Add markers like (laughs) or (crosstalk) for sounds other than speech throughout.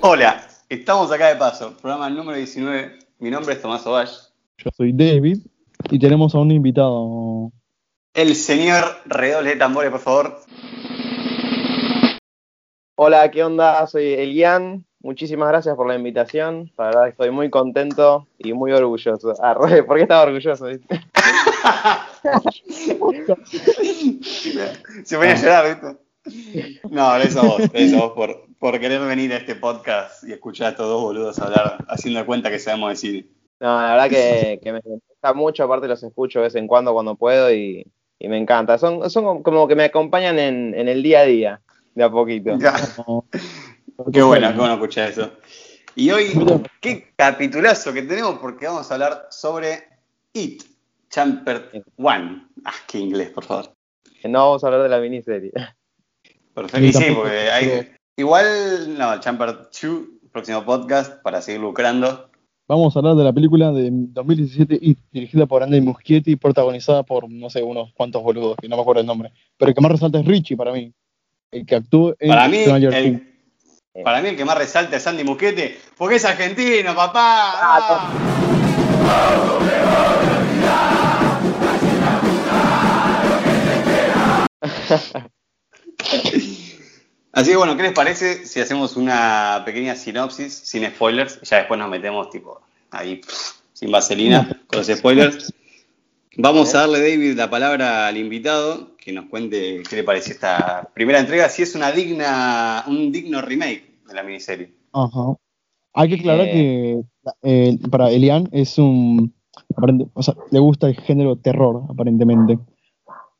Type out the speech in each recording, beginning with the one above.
Hola, estamos acá de paso, programa número 19. Mi nombre es Tomás Ovalle. Yo soy David y tenemos a un invitado. El señor redoble de tambores, por favor. Hola, ¿qué onda? Soy Elian. Muchísimas gracias por la invitación. La verdad estoy muy contento y muy orgulloso. Ah, ¿por qué estaba orgulloso? viste? (laughs) Se ponía a llorar, ¿viste? No, eso vos, eso vos por, por querer venir a este podcast y escuchar a estos dos boludos hablar haciendo cuenta que sabemos decir. No, la verdad que, que me gusta mucho, aparte los escucho de vez en cuando cuando puedo y, y me encanta. Son, son como que me acompañan en, en el día a día, de a poquito. Ya, (laughs) Qué bueno, qué bueno escuchar eso. Y hoy, qué capitulazo que tenemos porque vamos a hablar sobre It, Champer One. Ah, qué inglés, por favor. No vamos a hablar de la miniserie. Perfecto. Y sí, porque hay. Igual, no, Champer 2, próximo podcast, para seguir lucrando. Vamos a hablar de la película de 2017 y dirigida por Andy Muschietti y protagonizada por no sé unos cuantos boludos, que no me acuerdo el nombre. Pero el que más resalta es Richie para mí. El que actúa en Para mí, el, para mí el que más resalta es Andy Muschietti, porque es argentino, papá. Ah. Así que bueno, ¿qué les parece si hacemos una pequeña sinopsis sin spoilers? Ya después nos metemos tipo ahí pff, sin vaselina con los spoilers. Vamos a darle, David, la palabra al invitado que nos cuente qué le pareció esta primera entrega, si es una digna, un digno remake de la miniserie. Ajá. Hay que aclarar Eh. que eh, para Elian es un. o sea, le gusta el género terror, aparentemente.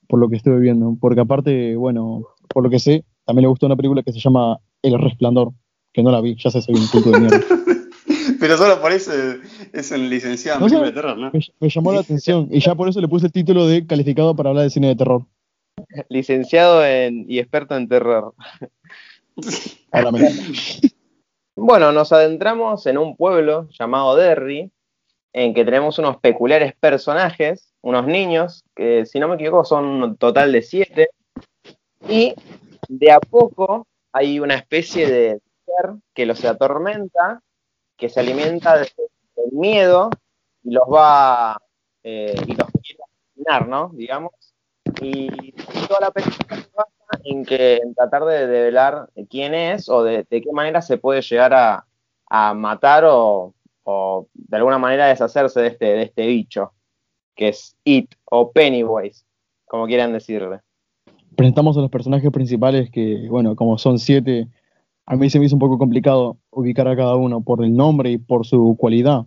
Por lo que estuve viendo. Porque aparte, bueno, por lo que sé, también le gustó una película que se llama El Resplandor. Que no la vi, ya sé, soy un puto de mierda. (laughs) Pero solo por eso es un licenciado en No película de terror, ¿no? Me, me llamó la atención y ya por eso le puse el título de calificado para hablar de cine de terror. (laughs) Licenciado en, y experto en terror. (laughs) Bueno, nos adentramos en un pueblo llamado Derry, en que tenemos unos peculiares personajes, unos niños, que si no me equivoco son un total de siete, y de a poco hay una especie de ser que los atormenta, que se alimenta de- del miedo y los va, eh, y los quiere asesinar, ¿no? Digamos. Y toda la película se basa en que en tratar de develar quién es o de, de qué manera se puede llegar a, a matar o, o de alguna manera deshacerse de este, de este bicho, que es It o Pennywise, como quieran decirle. Presentamos a los personajes principales que, bueno, como son siete, a mí se me hizo un poco complicado ubicar a cada uno por el nombre y por su cualidad.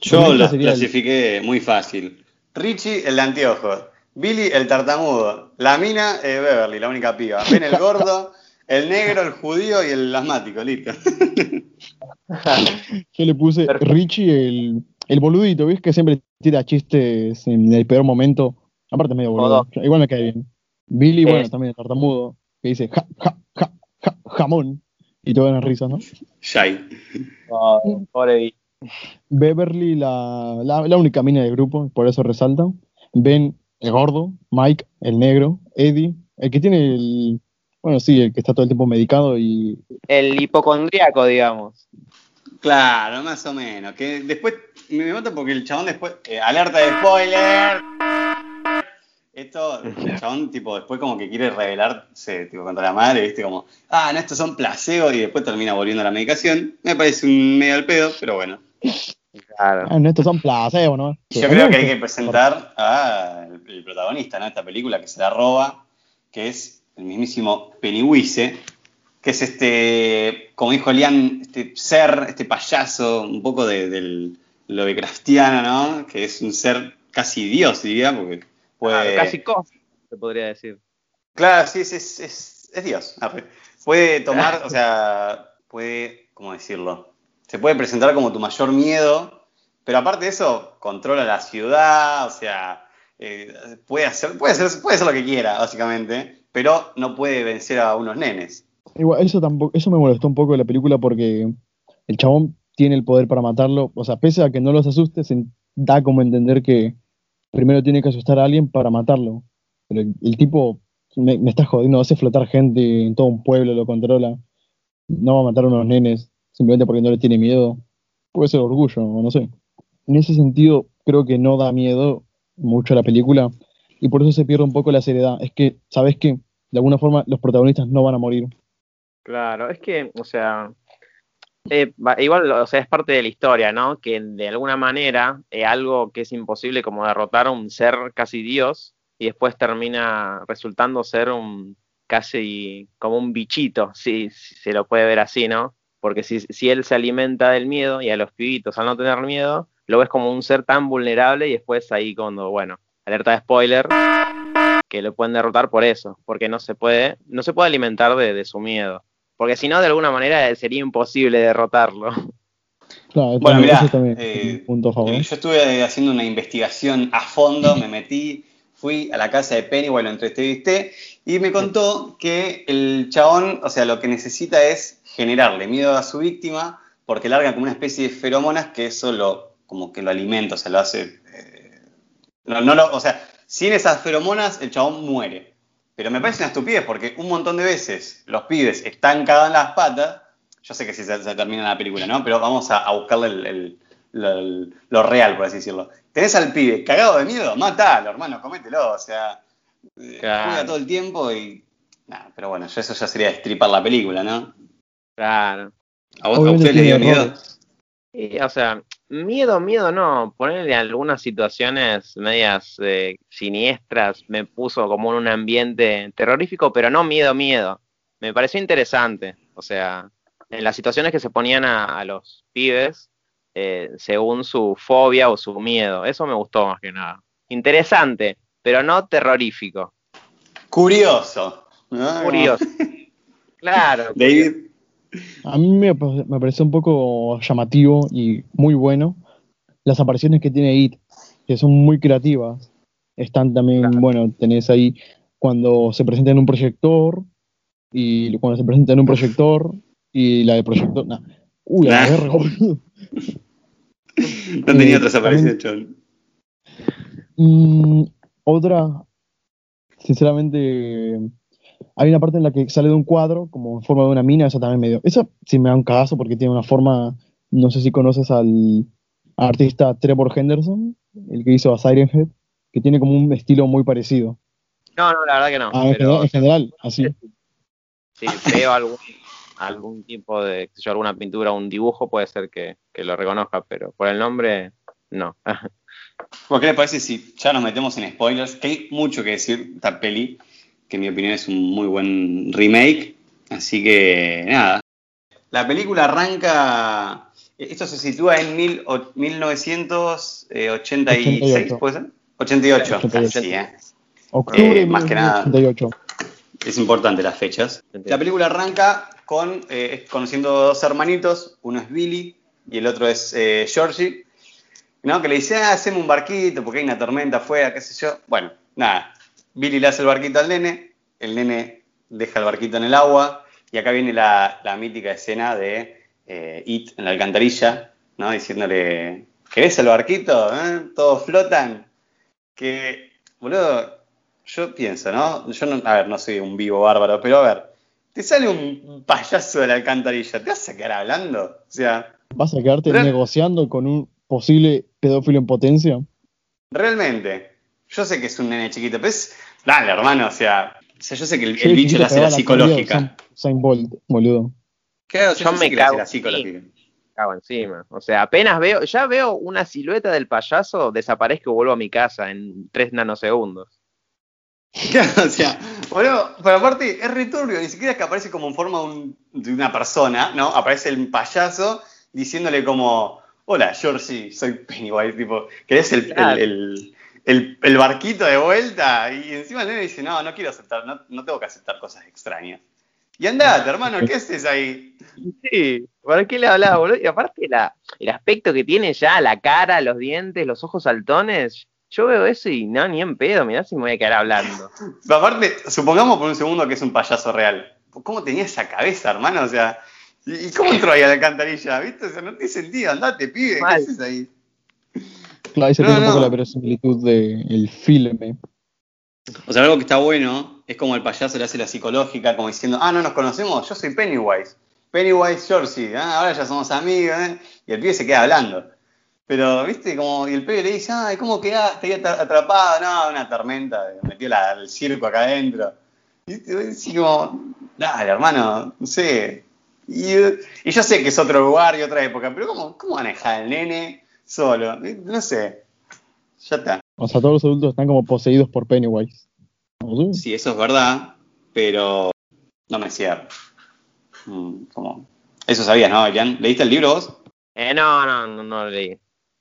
Yo los el- clasifiqué muy fácil. Richie, el de anteojos. Billy, el tartamudo. La mina, eh, Beverly, la única piba. Ben, el gordo. El negro, el judío y el asmático, listo. (laughs) Yo le puse Perfecto. Richie, el, el boludito, ¿ves? Que siempre tira chistes en el peor momento. Aparte, es medio boludo. Igual me cae bien. Billy, bueno, Es- también el tartamudo, que dice ja, ja, ja, ja, jamón. Y todas las risas, ¿no? Oh, pobre bicho. Beverly, la, la, la única mina del grupo, por eso resalta. Ben, el gordo. Mike, el negro. Eddie, el que tiene el. Bueno, sí, el que está todo el tiempo medicado y. El hipocondríaco, digamos. Claro, más o menos. Que después me mata porque el chabón después. eh, alerta de spoiler. Esto, el (laughs) chabón, tipo, después como que quiere rebelarse, tipo, contra la madre, viste, como, ah, no, estos son placebos, y después termina volviendo a la medicación. Me parece un medio al pedo, pero bueno. Claro. Ah, no, estos son placebos, ¿no? Yo creo que hay que presentar al el protagonista ¿no? de esta película que se la roba, que es el mismísimo Pennywise, que es este, como dijo Lian, este ser, este payaso, un poco de, del Lovecraftiano, ¿no? Que es un ser casi dios, diría, porque Claro, casi cosas, se podría decir. Claro, sí, es, es, es, es Dios. Puede tomar, (laughs) o sea, puede, ¿cómo decirlo? Se puede presentar como tu mayor miedo, pero aparte de eso, controla la ciudad, o sea, eh, puede, hacer, puede, hacer, puede hacer lo que quiera, básicamente, pero no puede vencer a unos nenes. Igual, eso tampoco, eso me molestó un poco de la película porque el chabón tiene el poder para matarlo. O sea, pese a que no los asuste, se da como a entender que primero tiene que asustar a alguien para matarlo. Pero el, tipo me, está jodiendo, hace flotar gente en todo un pueblo, lo controla. No va a matar a unos nenes simplemente porque no le tiene miedo. Puede ser orgullo, o no sé. En ese sentido, creo que no da miedo mucho la película y por eso se pierde un poco la seriedad. Es que, ¿sabes qué? De alguna forma los protagonistas no van a morir. Claro, es que, o sea, eh, igual, o sea, es parte de la historia, ¿no? Que de alguna manera eh, algo que es imposible como derrotar a un ser casi dios y después termina resultando ser un casi como un bichito, si, si se lo puede ver así, ¿no? Porque si, si él se alimenta del miedo y a los pibitos al no tener miedo, lo ves como un ser tan vulnerable y después ahí cuando, bueno, alerta de spoiler, que lo pueden derrotar por eso, porque no se puede, no se puede alimentar de, de su miedo. Porque si no, de alguna manera sería imposible derrotarlo. Claro, Bueno, mirá, eh, un punto favor. Eh, Yo estuve haciendo una investigación a fondo, me metí, fui a la casa de Pennywise, lo entrevisté y me contó que el chabón, o sea, lo que necesita es generarle miedo a su víctima porque larga como una especie de feromonas que eso lo, como que lo alimenta, o sea, lo hace... eh, no, no lo- o sea, sin esas feromonas el chabón muere. Pero me parece una estupidez porque un montón de veces los pibes están cagados en las patas. Yo sé que si se, se termina la película, ¿no? Pero vamos a, a buscarle el- el- lo, lo real, por así decirlo. Tenés al pibe cagado de miedo, matalo, hermano, comételo. O sea, eh, Claro. juega todo el tiempo y. Nah, pero bueno, ya eso ya sería destripar la película, ¿no? Claro. ¿A vos a usted le dio miedo? Y, o sea, miedo, miedo no. Ponerle algunas situaciones medias eh, siniestras me puso como en un ambiente terrorífico, pero no miedo, miedo. Me pareció interesante. O sea, en las situaciones que se ponían a, a los pibes eh, según su fobia o su miedo. Eso me gustó más que nada. Interesante, pero no terrorífico. Curioso. ¿no? Curioso. (laughs) Claro. David. A mí me, me pareció un poco llamativo y muy bueno las apariciones que tiene It, que son muy creativas. Están también, Claro. bueno, tenés ahí cuando se presenta en un proyector y cuando se presenta en un proyector y la de proyector. nah. Uy, la Nah. verga, boludo. No tenía otras apariciones, chabón. Mm, otra, sinceramente, hay una parte en la que sale de un cuadro, como en forma de una mina, esa también me dio. Esa sí me da un cagazo porque tiene una forma, no sé si conoces al artista Trevor Henderson, el que hizo a Siren Head, que tiene como un estilo muy parecido. No, no, la verdad que no. Ah, en, pero- general, en general, así. si veo algún, algún tipo de, sé yo, alguna pintura, un dibujo, puede ser que, que lo reconozca, pero por el nombre, no. (laughs) Bueno, ¿Qué les parece si ya nos metemos en spoilers? Que hay mucho que decir de esta peli, que en mi opinión es un muy buen remake. Así que nada. La película arranca. Esto se sitúa en mil o- 1986, 88. ¿puede ser? 88. 88. Así, ¿eh? Octubre Eh, más que nada. 88. Es importante las fechas. La película arranca con eh, conociendo dos hermanitos, uno es Billy y el otro es eh, Georgie, ¿no? que le dice, ah, haceme un barquito porque hay una tormenta afuera, qué sé yo. Bueno, nada, Billy le hace el barquito al nene, el nene deja el barquito en el agua y acá viene la, la mítica escena de eh, It en la alcantarilla, ¿no? diciéndole, ¿querés el barquito? eh? Todos flotan. Que, boludo, yo pienso, ¿no? Yo, no, a ver, no soy un vivo bárbaro, pero a ver, te sale un payaso de la alcantarilla, ¿te vas a quedar hablando? O sea, ¿Vas a quedarte Pero- negociando con un posible pedófilo en potencia? realmente, yo sé que es un nene chiquito, pero es, dale, hermano, o sea, o sea yo sé que el, el Sí, bicho hace pegaba la de psicológica. Usain Bolt, boludo. Claro, Yo yo, me sé que cago la en psicológica. Cago encima. O sea, apenas veo, ya veo una silueta del payaso, desaparezco y vuelvo a mi casa en tres nanosegundos. Claro, o sea, boludo, pero aparte es returbio, ni siquiera es que aparece como en forma de, un- de una persona, ¿no? Aparece el payaso diciéndole como, hola, Georgie, soy Pennywise, tipo, ¿querés el, Claro. el, el, el- el barquito de vuelta? Y encima el nene dice, no, no quiero aceptar, no, no tengo que aceptar cosas extrañas. Y andate, hermano, ¿qué haces ahí? Sí, ¿para qué le hablaba, boludo? Y aparte la, el aspecto que tiene ya, la cara, los dientes, los ojos saltones, yo veo eso y no, ni en pedo, mirá si me voy a quedar hablando. Pero aparte, supongamos por un segundo que es un payaso real. ¿Cómo tenía esa cabeza, hermano? O sea, ¿y cómo entró ahí a la alcantarilla? ¿Viste? O sea, no tiene sentido, andate, pibe, ¿qué haces ahí? Claro, ahí se No, pierde un poco la verosimilitud del filme. O sea, algo que está bueno es como el payaso le hace la psicológica, como diciendo, ah, no nos conocemos, yo soy Pennywise. Pennywise Georgie, ah, ahora ya somos amigos, ¿eh? Y el pibe se queda hablando. Pero, viste, como, y el pibe le dice, ay, ¿cómo quedaste ahí atra- atrapado? No, una tormenta, metió la- el circo acá adentro. Y así como, dale, hermano, no sé. Y, y yo sé que es otro lugar y otra época, pero ¿cómo, cómo manejar al nene solo? No sé. Ya está. O sea, todos los adultos están como poseídos por Pennywise. ¿No? Sí, eso es verdad, pero no me cierro. Mm, como... Eso sabías, ¿no, Elian? ¿Leíste el libro vos? Eh, no, no, no, no lo leí.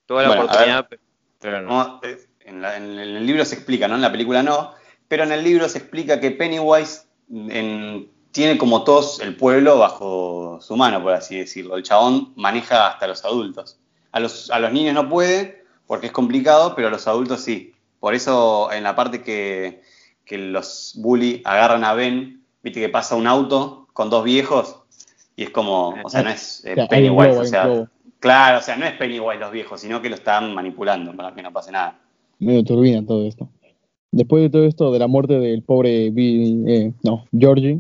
Tuve la Bueno, oportunidad, pe- pero no. No, eh, en, la- en el libro se explica, ¿no? En la película no, pero en el libro se explica que Pennywise en- tiene como todos el pueblo bajo su mano, por así decirlo. El chabón maneja hasta los adultos. A los, a los niños no puede, porque es complicado, pero a los adultos sí. Por eso en la parte que, que los bully agarran a Ben, viste que pasa un auto con dos viejos y es como, o sea, no es eh, Pennywise, o sea, claro, o sea, no es Pennywise los viejos, sino que lo están manipulando para que no pase nada. Medio turbina todo esto. Después de todo esto, de la muerte del pobre Billy, eh, no, Georgie,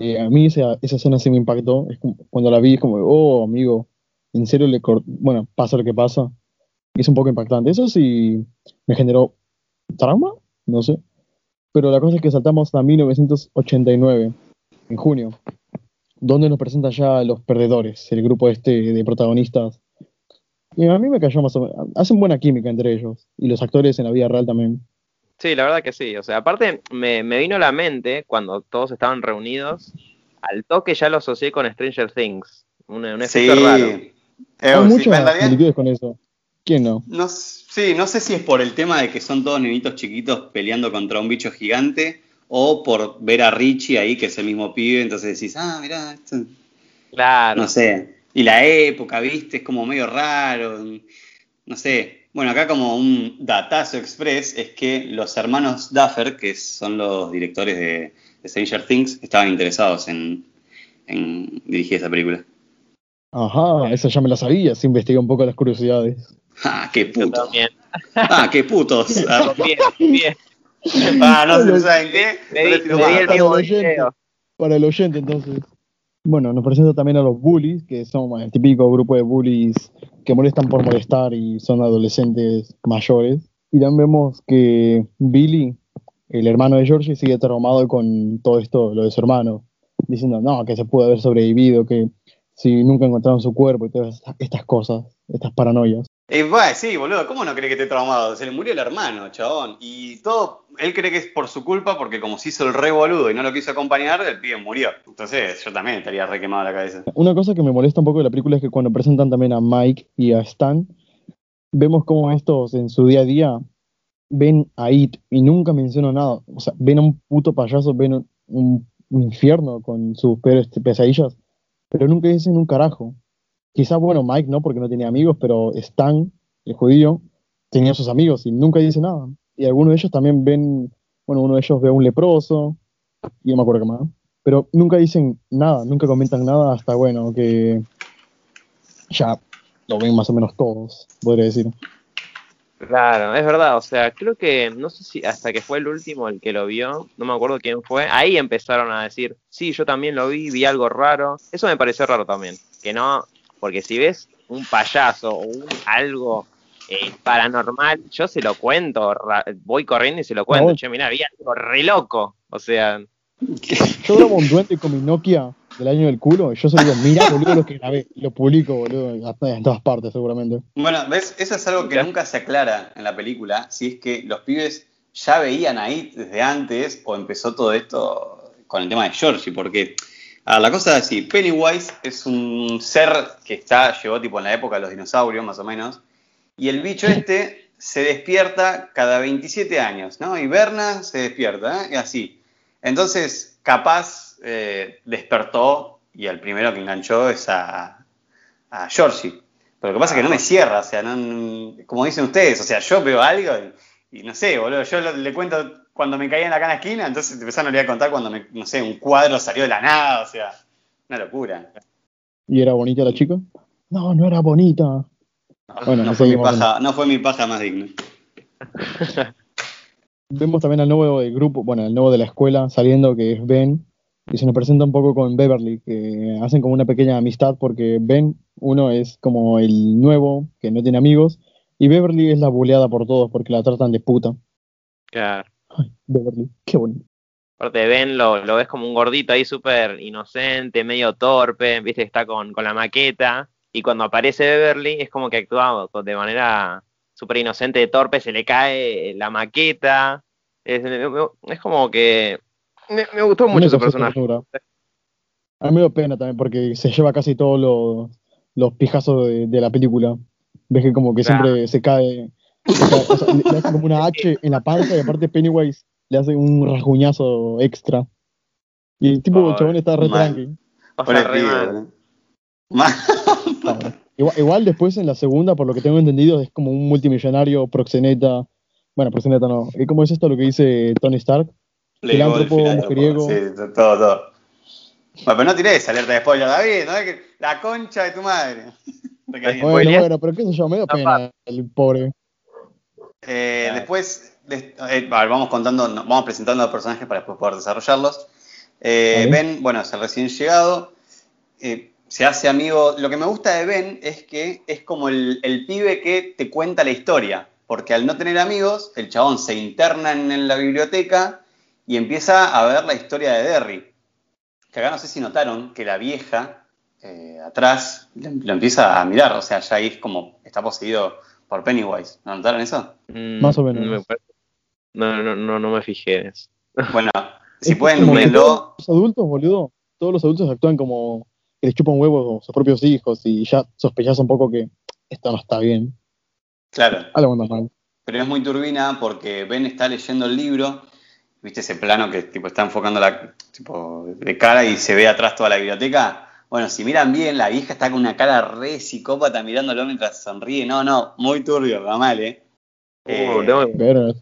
eh, a mí esa, esa escena sí me impactó. Es como- cuando la vi, es como, oh, amigo, en serio le cort- Bueno, pasa lo que pasa. Es un poco impactante. Eso sí me generó trauma, no sé. Pero la cosa es que saltamos a 1989, en junio, donde nos presentan ya a los perdedores, el grupo este de protagonistas. Y a mí me cayó más o menos. Hacen buena química entre ellos. Y los actores en la vida real también. Sí, la verdad que sí. O sea, aparte me, me vino a la mente cuando todos estaban reunidos, al toque ya lo asocié con Stranger Things. Un, un efecto raro. Eh, Hay sí, muchas similitudes con eso. ¿Quién no? no, sí, no sé si es por el tema de que son todos nenitos chiquitos peleando contra un bicho gigante o por ver a Richie ahí, que es el mismo pibe, entonces decís, ah, mirá, esto, Claro. no sé. Y la época, viste, es como medio raro, no sé. Bueno, acá como un datazo express es que los hermanos Duffer, que son los directores de, de Stranger Things, estaban interesados en, en dirigir esa película. Ajá, esa ya me la sabía. Se investigué un poco las curiosidades. Ah, qué Yo puto. también. Ah, qué putos. Ah, Bien, bien. Ah, no sé, ¿saben qué? Le di, le el Para mismo el oyente. video. Para el oyente, entonces. Bueno, nos presenta también a los bullies, que son el típico grupo de bullies que molestan por molestar y son adolescentes mayores. Y también vemos que Billy, el hermano de Georgie, sigue traumado con todo esto, lo de su hermano, diciendo no, que se pudo haber sobrevivido, que si nunca encontraron su cuerpo y todas estas- cosas, estas paranoias. Eh, va, sí, boludo, ¿cómo no cree que esté traumado? Se le murió el hermano, chabón. Y todo, él cree que es por su culpa porque como se hizo el re boludo y no lo quiso acompañar, el pibe murió. Entonces yo también estaría re quemado la cabeza. Una cosa que me molesta un poco de la película es que cuando presentan también a Mike y a Stan, vemos cómo estos en su día a día ven a It y nunca mencionan nada. O sea, ven a un puto payaso, ven un, un infierno con sus peores pesadillas, pero nunca dicen un carajo. Quizá, bueno, Mike no, porque no tenía amigos, pero Stan, el judío, tenía sus amigos y nunca dice nada. Y algunos de ellos también ven, bueno, uno de ellos ve a un leproso, y no me acuerdo qué más. Pero nunca dicen nada, nunca comentan nada hasta, bueno, que ya lo ven más o menos todos, podría decir. Claro, es verdad, o sea, creo que, no sé si hasta que fue el último el que lo vio, no me acuerdo quién fue, ahí empezaron a decir, sí, yo también lo vi, vi algo raro, eso me pareció raro también, que no, porque si ves un payaso o un, algo eh, paranormal, yo se lo cuento, ra- voy corriendo y se lo cuento, No. che, mirá, vi algo re loco, o sea, (laughs) Yo grabo un duende con mi Nokia del año del culo y yo solo digo, mira, boludo, lo que grabé. Lo publico, boludo, hasta en todas partes, seguramente. Bueno, ¿ves? Eso es algo que Ya. nunca se aclara en la película, si es que los pibes ya veían ahí desde antes o empezó todo esto con el tema de Georgie, porque a ver, la cosa es así, Pennywise es un ser que está, llegó tipo en la época de los dinosaurios más o menos, y el bicho este se despierta cada 27 años, ¿no? Y Berna se despierta, ¿eh? Y así. Entonces, capaz eh, despertó y el primero que enganchó es a, a Georgie. Pero lo que pasa es que no me cierra, o sea, no- como dicen ustedes, o sea, yo veo algo Y no sé, boludo, yo lo- le cuento cuando me caía en la cana esquina, entonces empezaron a le voy a contar cuando, me, no sé, un cuadro salió de la nada, o sea, una locura. ¿Y era bonita la chica? No, no era bonita. No, Bueno, no fue mi paja, no fue mi paja más digna. (laughs) Vemos también al nuevo del grupo, bueno, al nuevo de la escuela saliendo, que es Ben, y se nos presenta un poco con Beverly, que hacen como una pequeña amistad porque Ben, uno es como el nuevo, que no tiene amigos, y Beverly es la buleada por todos porque la tratan de puta. Claro. Ay, Beverly, qué bonito. Aparte Ben lo, lo ves como un gordito ahí súper inocente, medio torpe, viste, está con, con la maqueta. Y cuando aparece Beverly es como que actúa de manera súper inocente, torpe, se le cae la maqueta. Es, es como que me, me gustó A mí mucho su personaje. A mí me dio pena también porque se lleva casi todos los, los pijazos de, de la película. Ves que como que Claro. siempre se cae, se cae, o sea, le, le hace como una (laughs) H en la panza y aparte Pennywise le hace un rasguñazo extra. Y el tipo el chabón está re mal. tranqui. Pasa Pobre re pibe, mal. Igual, igual después en la segunda, por lo que tengo entendido, es como un multimillonario proxeneta. Bueno, proxeneta no. ¿Y ¿Cómo es esto lo que dice Tony Stark? Filántropo, mujeriego. Sí, todo, todo. Bueno, pero no tirés alerta de spoiler, David, ¿no? Es que la concha de tu madre. (laughs) Bueno, bueno, pero qué sé yo, me da pena el pobre. Eh. Después, de- eh, a ver, vamos contando, vamos presentando a los personajes para después poder desarrollarlos. Eh. Ben, bueno, es el recién llegado. eh, se hace amigo. Lo que me gusta de Ben es que es como el, el pibe que te cuenta la historia. Porque al no tener amigos, el chabón se interna en, en la biblioteca y empieza a ver la historia de Derry. Que acá no sé si notaron que la vieja eh, atrás lo, lo empieza a mirar. O sea, ya ahí es como está poseído por Pennywise. ¿No notaron eso? Mm, Más o menos. No, no, no, no, no me fijé en eso. Bueno, si Es pueden, los adultos, boludo, todos los adultos actúan como que les chupan huevos a sus propios hijos y ya sospechás un poco que esto no está bien. Claro, Algo anda mal. pero es muy turbina porque Ben está leyendo el libro. ¿Viste ese plano que tipo está enfocando la tipo de cara y se ve atrás toda la biblioteca? Bueno, si miran bien, la vieja está con una cara re psicópata mirándolo mientras sonríe. No, no, muy turbio, va mal, ¿eh? Eh, Uh, Pero,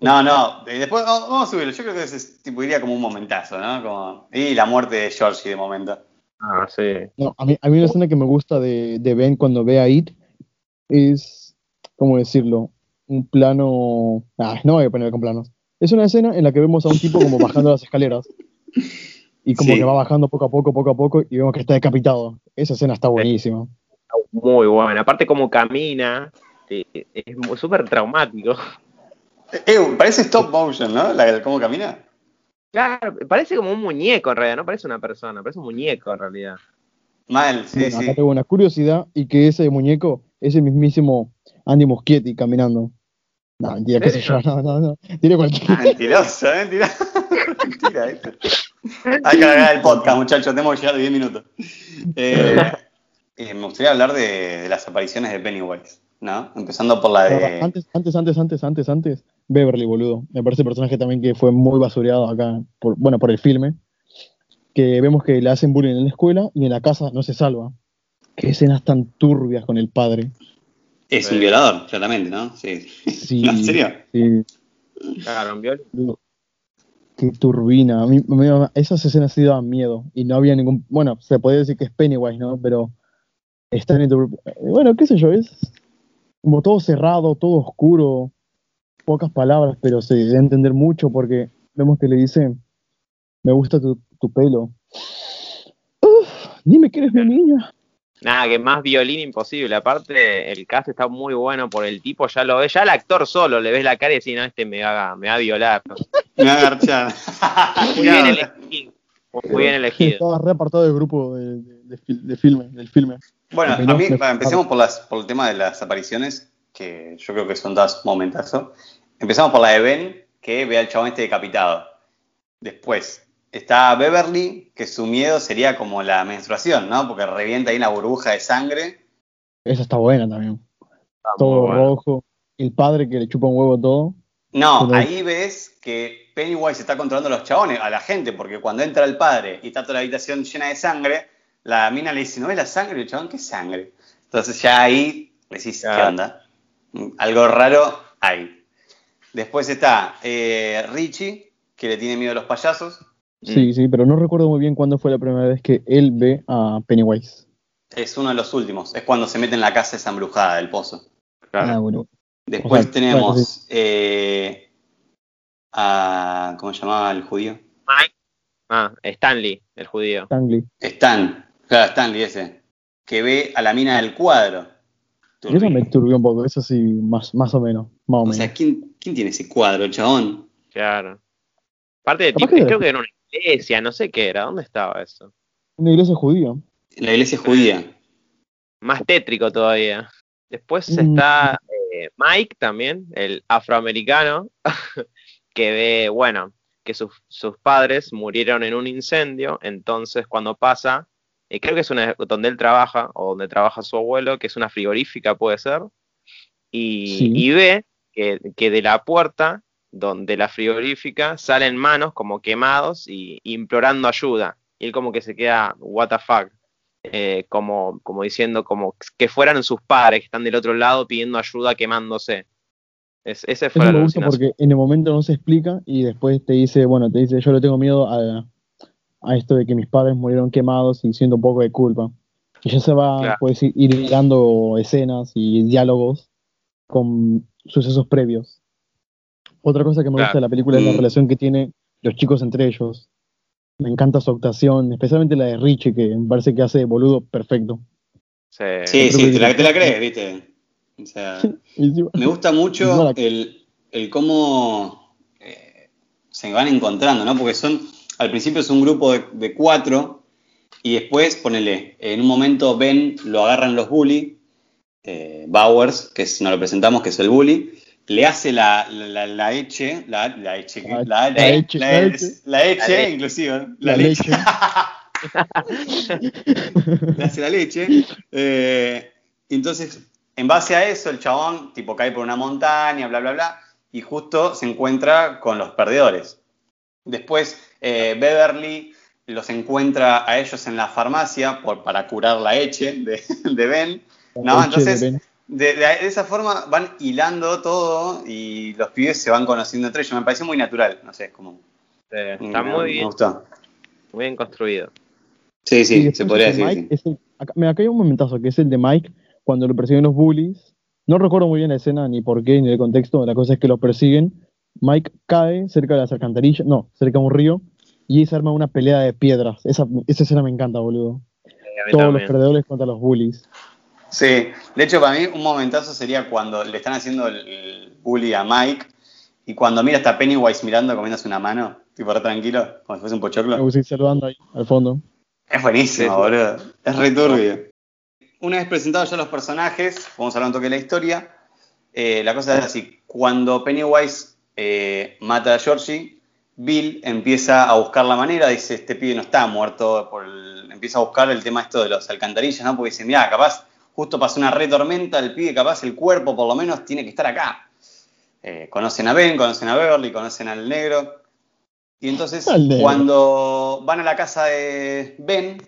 No, no, eh, después vamos vamos a subirlo. Yo creo que ese tipo iría como un momentazo, ¿no? Como, y la muerte de Georgie de momento. Ah, sí. no, a mí, a mí una escena que me gusta de, de Ben cuando ve a It es, ¿cómo decirlo? Un plano... Ah, no voy a poner con planos. Es una escena en la que vemos a un tipo como bajando las escaleras. Y como Sí. que va bajando poco a poco, poco a poco, y vemos que está decapitado. Esa escena está buenísima. Muy buena. Aparte como camina, eh, es súper traumático. Eh, parece stop motion, ¿no? La, ¿Cómo camina? Claro, parece como un muñeco en realidad, no parece una persona, parece un muñeco en realidad. Mal, sí, bueno, sí. acá tengo una curiosidad y que ese muñeco es el mismísimo Andy Muschietti caminando. No, mentira, qué sé yo, no, no, no. Diré cualquier. Mentirosa, mentirosa. Mentira, (laughs) esto. Hay que alargar el podcast, muchachos. Tenemos que llegar de 10 minutos. Eh, eh, me gustaría hablar de, de las apariciones de Pennywise, ¿no? Empezando por la de. Antes, antes, antes, antes, antes, antes, Beverly, boludo. Me parece el personaje también que fue muy basureado acá, por, bueno, por el filme. Que vemos que le hacen bullying en la escuela y en la casa no se salva. Qué escenas tan turbias con el padre. Es un violador, claramente, ¿no? Sí. (laughs) ¿En serio? Sí, Claro, en viol-. Qué turbina. A mí, a mí- esas escenas sí daban miedo. Y no había ningún. Bueno, se podría decir que es Pennywise, ¿no? Pero. Está en el- Bueno, qué sé yo, es como todo cerrado, todo oscuro. Pocas palabras, pero se debe entender mucho porque vemos que le dice: Me gusta tu, tu pelo. Uf, dime que eres mi niña. Nada, que más violín imposible. Aparte, el cast está muy bueno por el tipo, ya lo ves, ya el actor solo le ves la cara y decís, no, este me va, me va a violar. Me va a garchar. (laughs) Muy bien elegido. Muy bien elegido. Estaba re apartado del grupo de, de- de fil- de filme, del filme. Bueno, a mí, empecemos por, las, por el tema de las apariciones, que yo creo que son dos momentazos. Empezamos por la de Ben, que ve al chabón este decapitado. Después está Beverly, que su miedo sería como la menstruación, ¿no? Porque revienta ahí una burbuja de sangre. Esa está buena también. Está Todo bueno. rojo. El padre que le chupa un huevo todo. No, Pero- ahí ves que Pennywise está controlando a los chabones, a la gente, porque cuando entra el padre y está toda la habitación llena de sangre, la mina le dice, ¿no ves la sangre? Y el chabón, ¿qué sangre? Entonces ya ahí decís, ¿qué onda? Algo raro hay. Después está eh, Richie, que le tiene miedo a los payasos. Sí, sí, pero no recuerdo muy bien cuándo fue la primera vez que él ve a Pennywise. Es uno de los últimos. Es cuando se mete en la casa esa embrujada del pozo. Claro. Ah, bueno. Después O sea, tenemos sí. eh, a. ¿Cómo se llamaba el judío? Mike. Ah, Stanley, el judío. Stanley. Stan. Claro, Stanley ese. Que ve a la mina del cuadro. Y eso me turbió un poco, eso sí, más, más o menos. Más o O menos. sea, ¿quién, quién tiene ese cuadro, chabón? Claro. Aparte de que- creo que era una iglesia, no sé qué era. ¿Dónde estaba eso? Una iglesia judía. La iglesia judía. Más tétrico todavía. Después Mm. está eh, Mike también, el afroamericano, (laughs) que ve, bueno, que sus, sus padres murieron en un incendio, entonces cuando pasa, eh, creo que es una, donde él trabaja, o donde trabaja su abuelo, que es una frigorífica, puede ser, y, Sí. y ve que, que de la puerta donde la frigorífica salen manos como quemados y implorando ayuda. Y él como que se queda, what the fuck, eh, como, como diciendo como que fueran sus padres que están del otro lado pidiendo ayuda quemándose. Es, ese fue Eso me gusta porque en el momento no se explica y después te dice, bueno, te dice, yo le tengo miedo a, a esto de que mis padres murieron quemados y siento un poco de culpa. Y ya se va, Claro. puedes ir, hilando escenas y diálogos con sucesos previos. Otra cosa que me Claro. gusta de la película es la relación que tienen los chicos entre ellos. Me encanta su actuación, especialmente la de Richie, que me parece que hace de boludo perfecto. Sí. Sí, te la, te la crees, ¿viste? O sea, (laughs) me gusta mucho el, el cómo eh, se van encontrando, ¿no? Porque son, al principio es un grupo de, de cuatro y después, ponele, en un momento Ben lo agarran los bully, eh, Bowers, que es, nos lo presentamos, que es el bully, le hace la, la, la, la eche, la, la eche, La- la, la eche, la, la eche, eche. la eche, La leche. inclusive, La la, leche. leche. (laughs) le hace la leche. Eh, y entonces, en base a eso, el chabón tipo cae por una montaña, bla, bla, bla, y justo se encuentra con los perdedores. Después, eh, Beverly los encuentra a ellos en la farmacia por, para curar la leche de, (laughs) de Ben. No, entonces, de Ben. de, de esa forma van hilando todo y los pibes se van conociendo entre ellos. Me pareció muy natural, no sé, es como... Sí, está me- muy Me bien, gustó. muy bien construido. Sí, sí, se podría decir. Mike sí. es el- acá, mira, acá hay un momentazo que es el de Mike cuando lo persiguen los bullies. No recuerdo muy bien la escena, ni por qué, ni el contexto. La cosa es que lo persiguen. Mike cae cerca de las alcantarillas, no, cerca de un río, y ahí se arma una pelea de piedras. Esa, esa escena me encanta, boludo. Todos también. los perdedores contra los bullies. Sí, de hecho para mí un momentazo sería cuando le están haciendo el, bully a Mike y cuando mira hasta Pennywise mirando comiéndose una mano, tipo re tranquilo, como si fuese un Me pochoclo. gusta ir saludando ahí, al fondo. Es buenísimo, Sí, sí. boludo. Es re turbio. Una vez presentados ya los personajes, vamos a hablar un toque de la historia. Eh, la cosa es así, cuando Pennywise eh, mata a Georgie, Bill empieza a buscar la manera, dice, este pibe no está muerto, por el- empieza a buscar el tema esto de los alcantarillas, ¿no? Porque dice, mira, capaz, justo pasó una re tormenta, el pibe capaz el cuerpo por lo menos tiene que estar acá. Eh, conocen a Ben, conocen a Beverly, conocen al negro. Y entonces, negro. cuando van a la casa de Ben,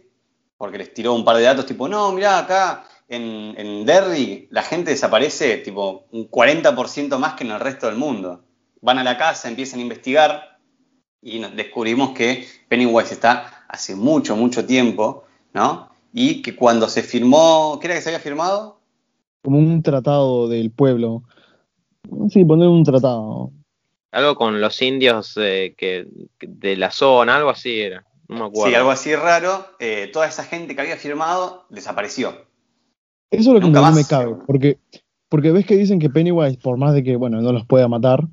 porque les tiró un par de datos, tipo, no, mirá, acá en, en Derry la gente desaparece tipo un 40% más que en el resto del mundo. Van a la casa, empiezan a investigar y descubrimos que Pennywise está hace mucho, mucho tiempo, ¿no? Y que cuando se firmó, ¿qué era que se había firmado? Como un tratado del pueblo. Sí, poner un tratado. Algo con los indios eh, que, de la zona, algo así era. No me acuerdo. Sí, algo así raro. eh, toda esa gente que había firmado desapareció. Eso es lo que no me cabe, porque, porque ves que dicen que Pennywise, por más de que, bueno, no los pueda matar,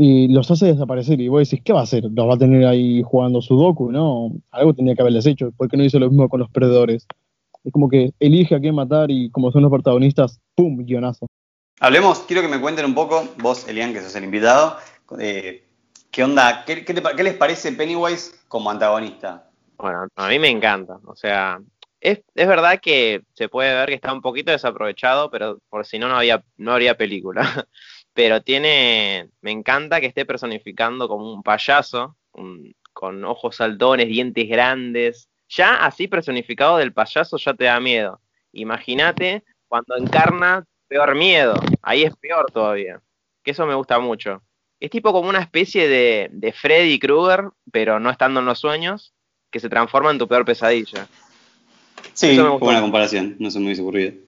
y los hace desaparecer, y vos decís, ¿qué va a hacer? ¿Los va a tener ahí jugando Sudoku? No, algo tenía que haberles hecho, ¿por qué no hizo lo mismo con los perdedores? Es como que elige a quién matar y como son los protagonistas, ¡pum! guionazo. Hablemos, quiero que me cuenten un poco, vos, Elian, que sos el invitado, eh, ¿qué onda? ¿Qué, qué te qué les parece Pennywise como antagonista? Bueno, a mí me encanta. O sea, es, es verdad que se puede ver que está un poquito desaprovechado, pero por si no, no había, no habría película. (laughs) Pero tiene, me encanta que esté personificando como un payaso, un- con ojos saltones, dientes grandes. Ya así personificado del payaso ya te da miedo. Imagínate cuando encarna peor miedo. Ahí es peor todavía. que eso me gusta mucho. Es tipo como una especie de, de Freddy Krueger, pero no estando en los sueños, que se transforma en tu peor pesadilla. Sí, buena comparación, no se me hubiese ocurrido.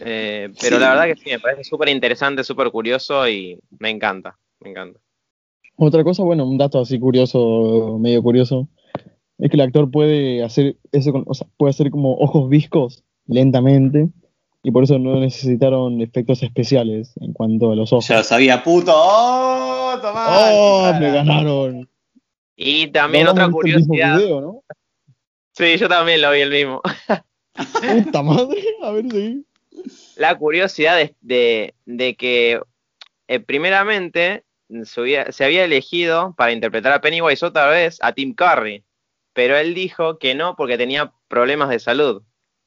Eh, pero Sí. la verdad que sí, me parece súper interesante, súper curioso y me encanta, me encanta. Otra cosa, bueno, un dato así curioso, medio curioso, es que el actor puede hacer eso, con- o sea, puede hacer como ojos viscos lentamente y por eso no necesitaron efectos especiales en cuanto a los ojos. Ya lo sabía, puto. ¡Oh! Tomá. ¡Oh! Me ganaron. Y también otra curiosidad. video, ¿no? Sí, yo también lo vi el mismo. Puta madre, a ver si. La curiosidad de, de- de que, eh, primeramente, se había, se había elegido para interpretar a Pennywise otra vez a Tim Curry, pero él dijo que no porque tenía problemas de salud.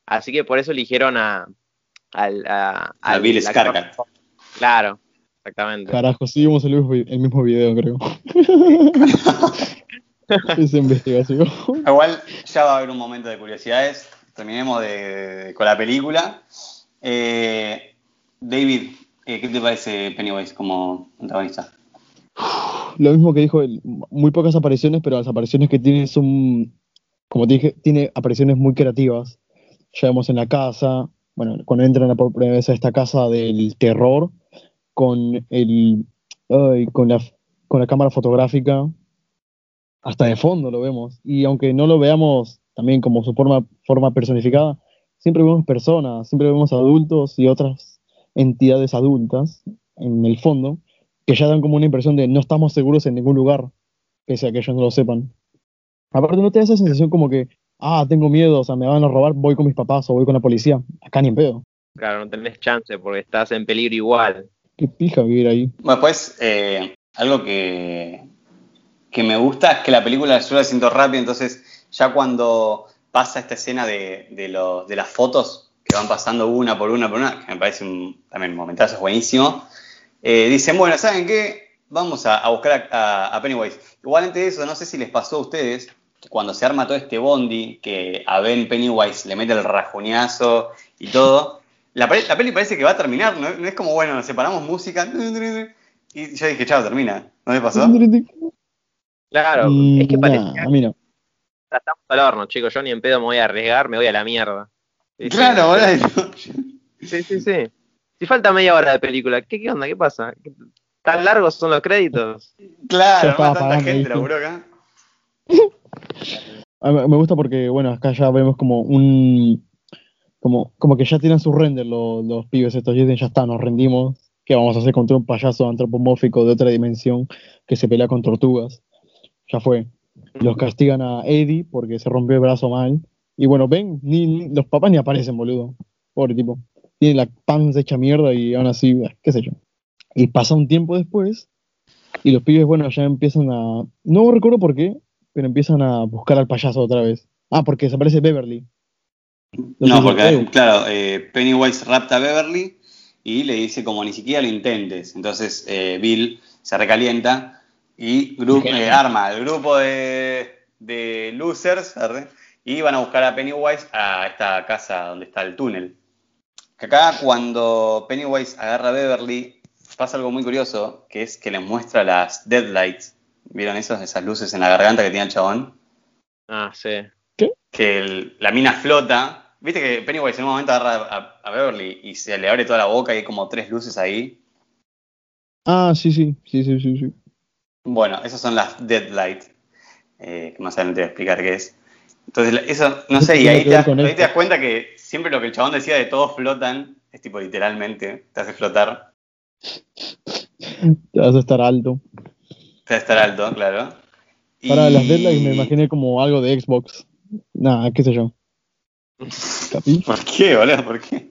Así que por eso eligieron a. Al, a, A al Bill. Claro, exactamente. Carajo, sí vimos el mismo, el mismo video, creo. (laughs) Esa investigación. Igual ya va a haber un momento de curiosidades. Terminemos de- con la película. Eh, David, eh, ¿qué te parece Pennywise como antagonista? Lo mismo que dijo él, muy pocas apariciones, pero las apariciones que tiene son, como te dije, tiene apariciones muy creativas. Ya vemos en la casa, bueno, cuando entran por primera vez a esta casa del terror, con el ay, con la con la cámara fotográfica, hasta de fondo lo vemos. Y aunque no lo veamos también como su forma, forma personificada, siempre vemos personas, siempre vemos adultos y otras entidades adultas en el fondo que ya dan como una impresión de no estamos seguros en ningún lugar, pese a que ellos no lo sepan. Aparte, no te da esa sensación como que, ah, tengo miedo, o sea, me van a robar, voy con mis papás o voy con la policía. Acá ni en pedo. Claro, no tenés chance porque estás en peligro igual. Qué pija vivir ahí. Bueno, después, eh, algo que, que me gusta es que la película yo la siento rápida, entonces ya cuando pasa esta escena de, de, los- de las fotos que van pasando una por una por una, que me parece un, también un momentazo buenísimo, eh, dicen, bueno, ¿saben qué? Vamos a, a buscar a, a- a Pennywise. Igual antes de eso, no sé si les pasó a ustedes, que cuando se arma todo este bondi, que a Ben Pennywise le mete el rajuñazo y todo, la, la peli parece que va a terminar, ¿no? No es como, bueno, nos separamos música, (laughs) y yo dije, chao, termina. ¿No me pasó? (laughs) Claro, Mm, es que nah, parecía a mí no. Al horno, chicos. Yo ni en pedo me voy a arriesgar, me voy a la mierda. Sí. Claro, boludo. Sí, sí, sí. Si falta media hora de película, ¿qué, qué onda? ¿Qué pasa? ¿Qué- ¿Tan largos son los créditos? Claro, me gusta porque, bueno, acá ya vemos como un. Como, como que ya tienen su render los, los pibes estos. Y dicen, ya está, nos rendimos. ¿Qué vamos a hacer contra un payaso antropomórfico de otra dimensión que se pelea con tortugas? Ya fue. Los castigan a Eddie porque se rompió el brazo mal. Y bueno, ven, ni, ni- los papás ni aparecen, boludo. Pobre tipo. Tiene la panza hecha mierda y aún así, qué sé yo. Y pasa un tiempo después y los pibes, bueno, ya empiezan a... No recuerdo por qué, pero empiezan a buscar al payaso otra vez. Ah, porque desaparece Beverly. No, porque, "Eh, claro, eh, Pennywise rapta a Beverly y le dice como ni siquiera lo intentes. Entonces eh, Bill se recalienta y eh, arma el grupo de, de losers y van a buscar a Pennywise a esta casa donde está el túnel. Que acá cuando Pennywise agarra a Beverly pasa algo muy curioso, que es que le muestra las deadlights. ¿Vieron esos, esas luces en la garganta que tiene el chabón? Ah, sí. que el- la mina flota. Viste que Pennywise en un momento agarra a, a Beverly y se le abre toda la boca y hay como tres luces ahí. Ah, sí, sí, sí, sí, sí, sí. Bueno, esas son las Deadlight, eh, que más adelante voy a explicar qué es. Entonces, la- eso, no sé, y ahí que te, das, con ahí esto. te das cuenta que siempre lo que el chabón decía de todos flotan, es tipo literalmente, te hace flotar, Te vas a estar alto. te hace estar alto, claro. Y- Para las deadlines me imaginé como algo de Xbox. Nada, qué sé yo. ¿Capí? ¿Por qué, boludo? ¿Por qué?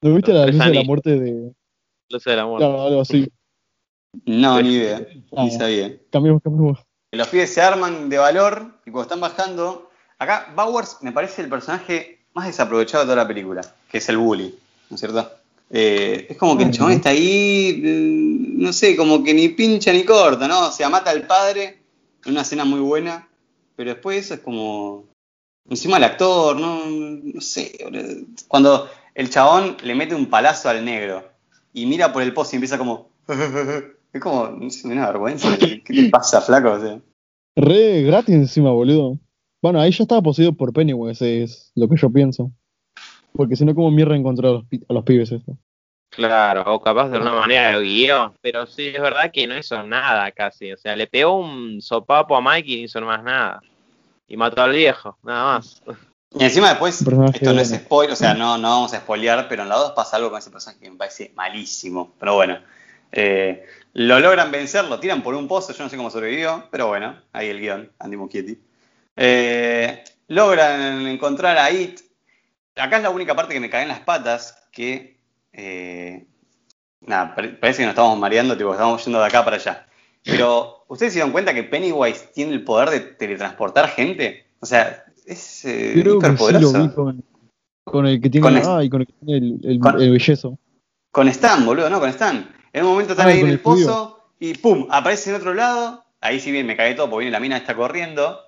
¿No viste la luz de la muerte de.? Luces del amor. Claro, algo así. No, ni idea, Ah. ni sabía. Cambiamos, cambiamos. Los pibes se arman de valor y cuando están bajando. Acá Bowers me parece el personaje más desaprovechado de toda la película, que es el bully, ¿no es cierto? Eh, es como que el chabón está ahí, eh, no sé, como que ni pincha ni corta, ¿no? O sea, mata al padre en una escena muy buena, pero después eso es como. Encima el actor, ¿no? No sé. Cuando el chabón le mete un palazo al negro y mira por el poste y empieza como. (laughs) Es como, no sé, una vergüenza. ¿Qué te pasa, flaco? O sea, Re gratis encima, boludo. Bueno, ahí ya estaba poseído por Pennywise, es lo que yo pienso. Porque si no, como mierda encontrar a los, pi- a los pibes esto. Claro, o capaz de una manera de guion, pero sí es verdad que no hizo nada casi, o sea, le pegó un sopapo a Mike y no hizo más nada. Y mató al viejo, nada más. Y encima después, personaje esto no es spoiler, o sea, no, no vamos a spoilear, pero en la 2 pasa algo con ese personaje que me parece malísimo. Pero bueno, eh, lo logran vencer, lo tiran por un pozo, yo no sé cómo sobrevivió, pero bueno, ahí el guion, Andy Muschietti. Eh, logran encontrar a It. Acá es la única parte que me cae en las patas, que... eh, nada, pare- parece que nos estamos mareando, tipo, estamos yendo de acá para allá. Pero, ¿ustedes se dieron cuenta que Pennywise tiene el poder de teletransportar gente? O sea, es eh, Creo que sí lo hiperpoderoso. vi con, con el que tiene. Con es- ah, y con el que tiene el, el, con- el bellezo. Con Stan, boludo, ¿no? Con Stan. En un momento están Ah, ahí en el pozo y ¡pum! Aparece en otro lado. Ahí sí bien me cagué todo porque viene la mina está corriendo.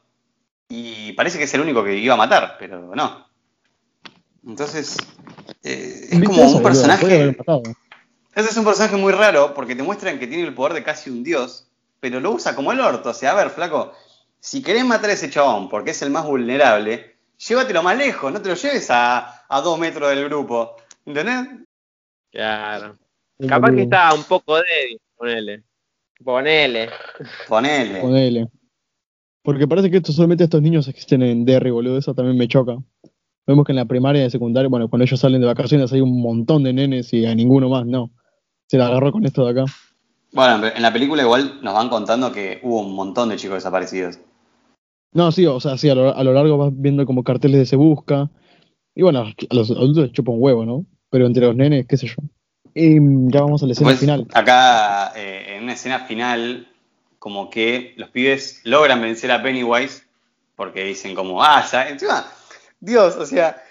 Y parece que es el único que iba a matar, pero no. Entonces, eh, es ¿Viste como un personaje. Ese es un personaje muy raro porque te muestran que tiene el poder de casi un dios, pero lo usa como el orto. O sea, a ver, flaco, si querés matar a ese chabón porque es el más vulnerable, llévatelo más lejos, no te lo lleves a, a dos metros del grupo. ¿Entendés? Claro. Capaz que está un poco débil, ponele. Ponele. Ponele. Ponele. Porque parece que esto solamente estos niños existen en Derry, boludo. Eso también me choca. Vemos que en la primaria y en secundaria, bueno, cuando ellos salen de vacaciones hay un montón de nenes y a ninguno más, no. Se la agarró con esto de acá. Bueno, en la película igual nos van contando que hubo un montón de chicos desaparecidos. No, sí, o sea, sí, a lo, a lo largo vas viendo como carteles de se busca. Y bueno, a los adultos les chupa un huevo, ¿no? Pero entre los nenes, qué sé yo. Y ya vamos a la escena Después, final. acá, eh, en una escena final, como que los pibes logran vencer a Pennywise porque dicen como, ah, ya, encima, Dios, o sea,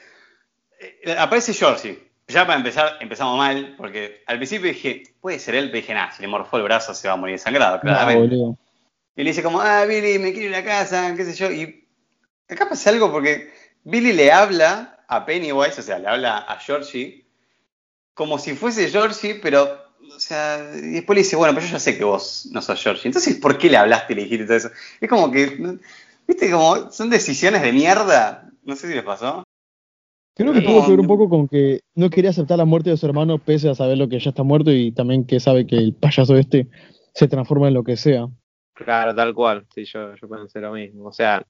eh, aparece Georgie. Ya para empezar, empezamos mal, porque al principio dije, puede ser él, pero dije, nada, si le morfó el brazo se va a morir sangrado, claramente. Y le dice como, ah, Billy, me quiero ir a casa, qué sé yo. Y acá pasa algo porque Billy le habla a Pennywise, o sea, le habla a Georgie, como si fuese Georgie, pero, o sea, y después le dice, bueno, pero yo ya sé que vos no sos Georgie. Entonces, ¿por qué le hablaste y le dijiste todo eso? Es como que, viste, como son decisiones de mierda. No sé si les pasó. Creo que tuvo que ver un poco con que no quería aceptar la muerte de su hermano pese a saber lo que ya está muerto y también que sabe que el payaso este se transforma en lo que sea. Claro, tal cual. Sí, yo, yo pensé lo mismo. O sea,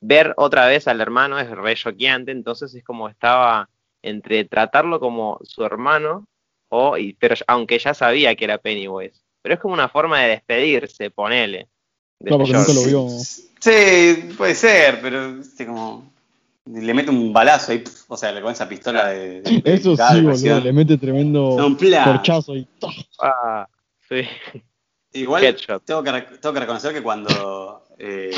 ver otra vez al hermano es re choqueante, entonces es como estaba entre tratarlo como su hermano, o, y, pero aunque ya sabía que era Pennywise. Pero es como una forma de despedirse, ponele. de Claro, porque nunca lo vio. Sí, puede ser, pero, viste, como, le mete un balazo ahí, o sea, con esa pistola de... Eso cada sí, boludo, le mete tremendo corchazo y. Ah, sí. Igual Headshot. tengo que, rec- tengo que reconocer que cuando eh,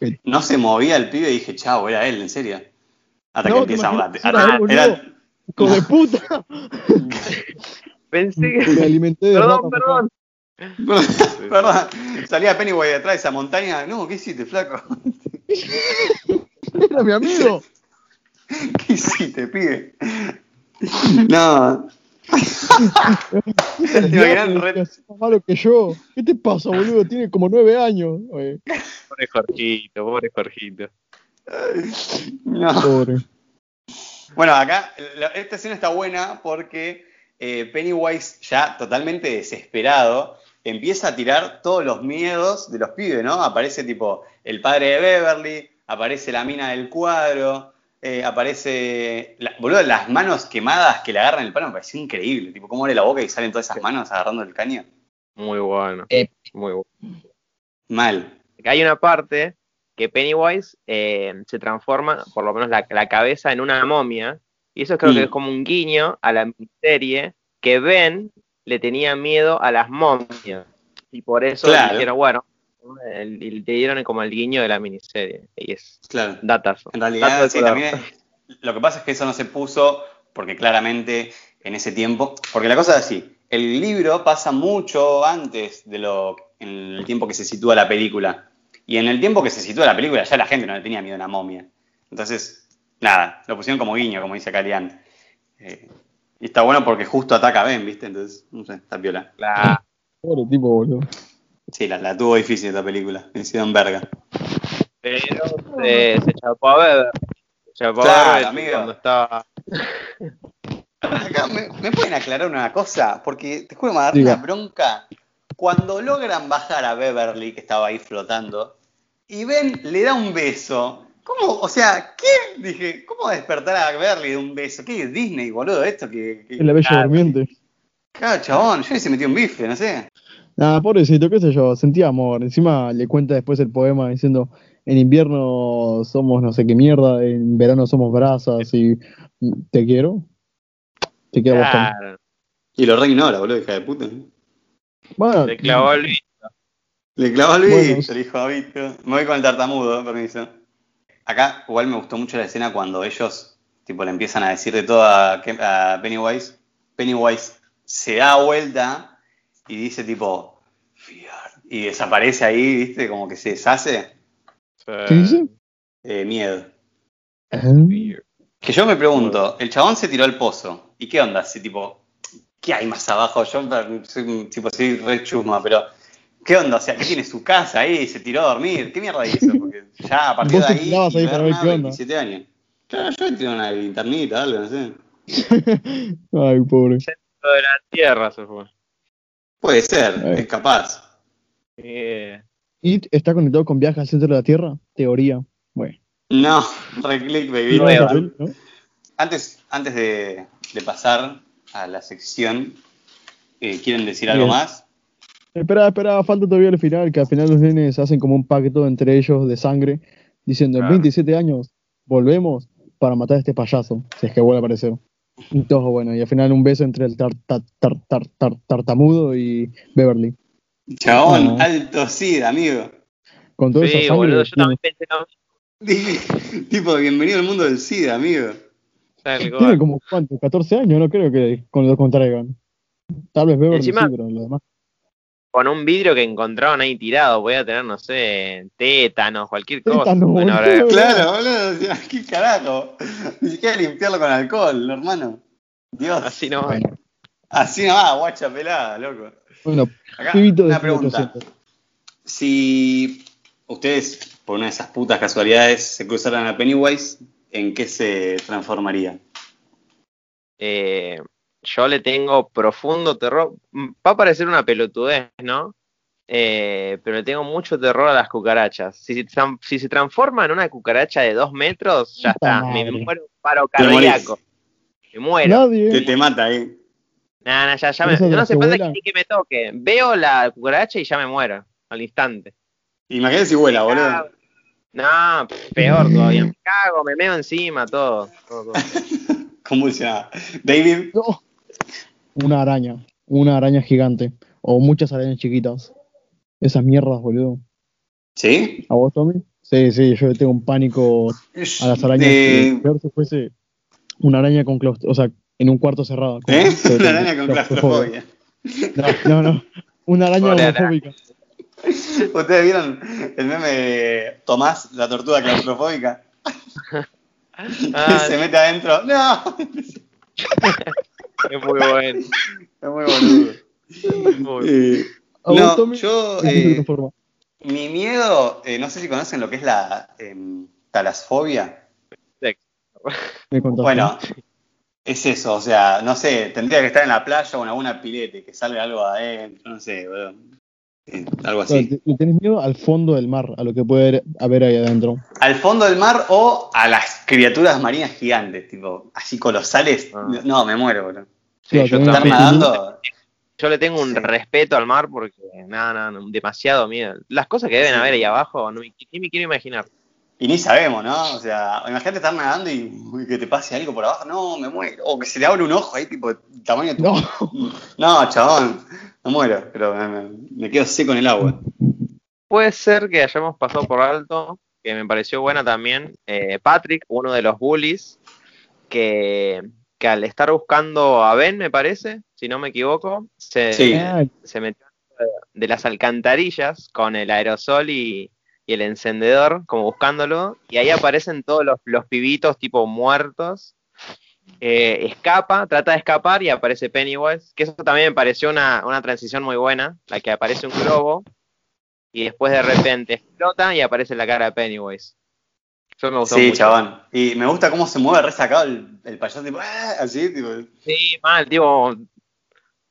(coughs) no se movía el pibe dije, chao, era él, en serio. Hasta No, que empieza a era boludo. Era- ¡Hijo de puta! (laughs) Pensé Me que. alimenté de Perdón, perdón. (laughs) Perdón, salía Pennywise detrás de esa montaña. No, ¿qué hiciste, flaco? (laughs) Era mi amigo. ¿Qué hiciste, pibe? No. ¿Te imaginas más malo que yo. ¿Qué te pasa, boludo? Tiene como nueve años. Oye, Pobre Jorgito, pobre Jorgito. No. pobre. Bueno, acá la- esta escena está buena porque eh, Pennywise, ya totalmente desesperado, empieza a tirar todos los miedos de los pibes, ¿no? Aparece tipo el padre de Beverly, aparece la mina del cuadro, eh, aparece. La, boludo, las manos quemadas que le agarran el palo me pareció increíble. Tipo, cómo abre la boca y salen todas esas manos agarrando el caño. Muy bueno. Eh. Muy bueno. Mal. Hay una parte que Pennywise eh, se transforma, por lo menos la, la cabeza, en una momia. Y eso creo Mm. que es como un guiño a la serie que Ben le tenía miedo a las momias. Y por eso Claro. dijeron, bueno, te dieron como el guiño de la miniserie. Y es Claro. datazo. En realidad, sí, también es- lo que pasa es que eso no se puso porque claramente en ese tiempo, porque la cosa es así, el libro pasa mucho antes de lo, en el tiempo que se sitúa la película. Y en el tiempo que se sitúa la película ya la gente no le tenía miedo a una momia. Entonces, nada, lo pusieron como guiño, como dice Calian. Eh, y está bueno porque justo ataca a Ben, ¿viste? Entonces, no sé, está piola. La- Pobre tipo, boludo. Sí, la, la tuvo difícil esta película. Me hicieron verga. Pero se, se chapó a Weber. Se chapó Claro, a Weber amigo. cuando estaba. Acá, ¿me, me pueden aclarar una cosa? Porque te juro, me agarré Diga. una bronca. Cuando logran bajar a Beverly, que estaba ahí flotando, y Ben le da un beso. ¿Cómo? O sea, ¿qué? Dije, ¿cómo despertar a Beverly de un beso? ¿Qué es Disney, boludo? Esto que. que- Es la bella Claro. durmiente. Claro, chabón, yo hubiese metido un bife, no sé. Nada, pobrecito, qué sé yo, sentía amor. Encima le cuenta después el poema diciendo, en invierno somos no sé qué mierda, en verano somos brasas y te quiero. Te quiero bastante. Claro, Y lo reignora, boludo, hija de puta. Bueno, le clavó el bicho. Le clavó el Bueno, dijo a Vito. Me voy con el tartamudo, permiso. Acá igual me gustó mucho la escena cuando ellos tipo le empiezan a decir de todo a, a Pennywise. Pennywise se da vuelta y dice tipo Fear. Y desaparece ahí, viste, como que se deshace. ¿qué dice? Eh, miedo. Ah, Que yo me pregunto, el chabón se tiró al pozo. ¿Y qué onda? Si tipo, ¿qué hay más abajo? Yo soy un tipo, soy re chusma, pero ¿qué onda? O sea, ¿qué tiene su casa ahí? Se tiró a dormir. ¿Qué mierda hizo? (laughs) Porque ya a partir Vos de te ahí, tirabas ahí para ver qué onda. 27 años. Claro, yo tiré una linternita, algo, no sé. (laughs) Ay, pobre. Lo de la tierra se fue. Puede ser, es capaz. Eh, ¿Y está conectado con viajes al centro de la Tierra? Teoría. Bueno. No, (laughs) reclick, baby. No, ¿no? Antes, antes de, de pasar a la sección, eh, ¿quieren decir algo Bien. más? Espera, espera, falta todavía el final, que al final los nenes hacen como un pacto entre ellos de sangre, diciendo en Claro. 27 años volvemos para matar a este payaso, si es que vuelve a aparecer. Y todo bueno, y al final un beso entre el tar, tar, tar, tar, tar- tartamudo y Beverly. Chabón, No. alto SIDA, amigo. Con toda sí, esa sangre. boludo, yo tiene- también pensé lo mismo. (laughs) tipo, bienvenido al mundo del SIDA, amigo. Tal (laughs) Tiene como, ¿cuánto? 14 años, no creo que con lo contraigan. Tal vez Beverly Encima- sí, pero lo demás. Con un vidrio que encontraron ahí tirado, voy a tener, no sé, tétanos, cualquier cosa. Tétanos, Bueno, boludo. ahora- Claro, boludo, (laughs) qué carajo. Ni siquiera limpiarlo con alcohol, hermano. Dios. así no. Bueno, Así nomás, guacha pelada, loco. bueno Acá, pibito de una pregunta. 1800. Si ustedes, por una de esas putas casualidades, se cruzaran a Pennywise, ¿en qué se transformaría? Eh, yo le tengo profundo terror. Mm, Va a parecer una pelotudez, ¿no? Eh, pero le tengo mucho terror a las cucarachas. Si, se si se transforma en una cucaracha de dos metros, ya está. Me, muero un paro cardíaco. Me muero. Nadie. Te, te mata ahí. Nah, nah, ya, ya ¿Pero me, no las hace que ni que me toque. Veo la cucaracha y ya me muero. Al instante. Imagínate si vuela, boludo. No, peor todavía. Me cago, me meo encima, todo. todo, todo. (laughs) Convulsionada. David, No. Una araña. Una araña gigante. O muchas arañas chiquitas. Esas mierdas, boludo. ¿sí? ¿A vos, Tommy? Sí, sí, yo tengo un pánico a las arañas. Que Peor si fuese una araña con claustrofobia. O sea, en un cuarto cerrado. con- ¿Eh? (laughs) Una araña con claustrofobia. No, no, no. Una araña homofóbica. (laughs) ¿Ustedes vieron el meme de Tomás, la tortuga claustrofóbica? (laughs) Ah, (laughs) se mete adentro. ¡No! es muy bueno. Es muy. Muy- Eh, ¿A vos, no, yo. ¿En qué se eh, mi miedo, eh, no sé si conocen lo que es la em, talasfobia. Bueno, es eso, o sea, no sé, tendría que estar en la playa o en alguna pilete, que salga algo adentro, no sé, boludo. Eh, algo así. le tenés miedo al fondo del mar, a lo que puede haber- ahí adentro. Al fondo del mar o a las criaturas marinas gigantes, tipo, así colosales. Ah. No, me muero. Sí, Claro, yo Estar nadando. Yo le tengo un Sí. respeto al mar porque, nada, nada, demasiado miedo. Las cosas que deben Sí. haber ahí abajo, no, me- ni me quiero imaginar. Y ni sabemos, ¿no? O sea, imagínate estar nadando y uy, que te pase algo por abajo. No, me muero. O que se le abre un ojo ahí, tipo, tamaño No. (laughs) No, chabón. Me muero, pero me, quedo seco en el agua. Puede ser que hayamos pasado por alto, que me pareció buena también, eh, Patrick, uno de los bullies, que, que al estar buscando a Ben, me parece, si no me equivoco, se, Sí. Se metió de las alcantarillas con el aerosol y, y el encendedor, como buscándolo, y ahí aparecen todos los, los pibitos tipo muertos, eh, escapa, trata de escapar y aparece Pennywise, que eso también me pareció una, una transición muy buena, la que aparece un globo y después de repente explota y aparece la cara de Pennywise. Eso me gustó Sí, mucho. chabón. Y me gusta cómo se mueve resacado el, el payaso, tipo, "Ah", así, tipo, Sí, mal, tipo,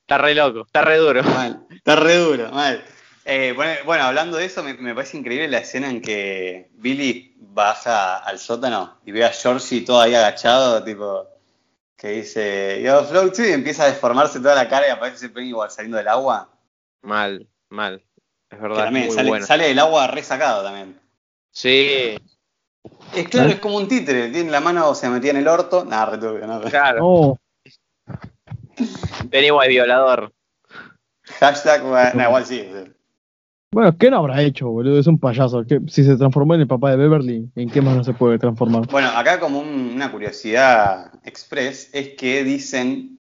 está re loco, está re duro. mal. Está re duro, mal. Eh, bueno, bueno, hablando de eso, me, me parece increíble la escena en que Billy baja al sótano y ve a Georgie todo ahí agachado, tipo, que dice, yo float too", y empieza a deformarse toda la cara y aparece Pennywise saliendo del agua. Mal, mal. Es Que verdad, también muy sale, bueno. sale del agua resacado también. Sí, Es claro, es como un títere, tiene la mano, se metía en el orto. Nada, returbio, no. claro. No, Pennywise violador. Hashtag, no, igual sí. sí. Bueno, ¿qué no habrá hecho, boludo? Es un payaso. ¿Qué- si se transformó en el papá de Beverly, ¿en qué más no se puede transformar? Bueno, acá como un- una curiosidad express es que dicen,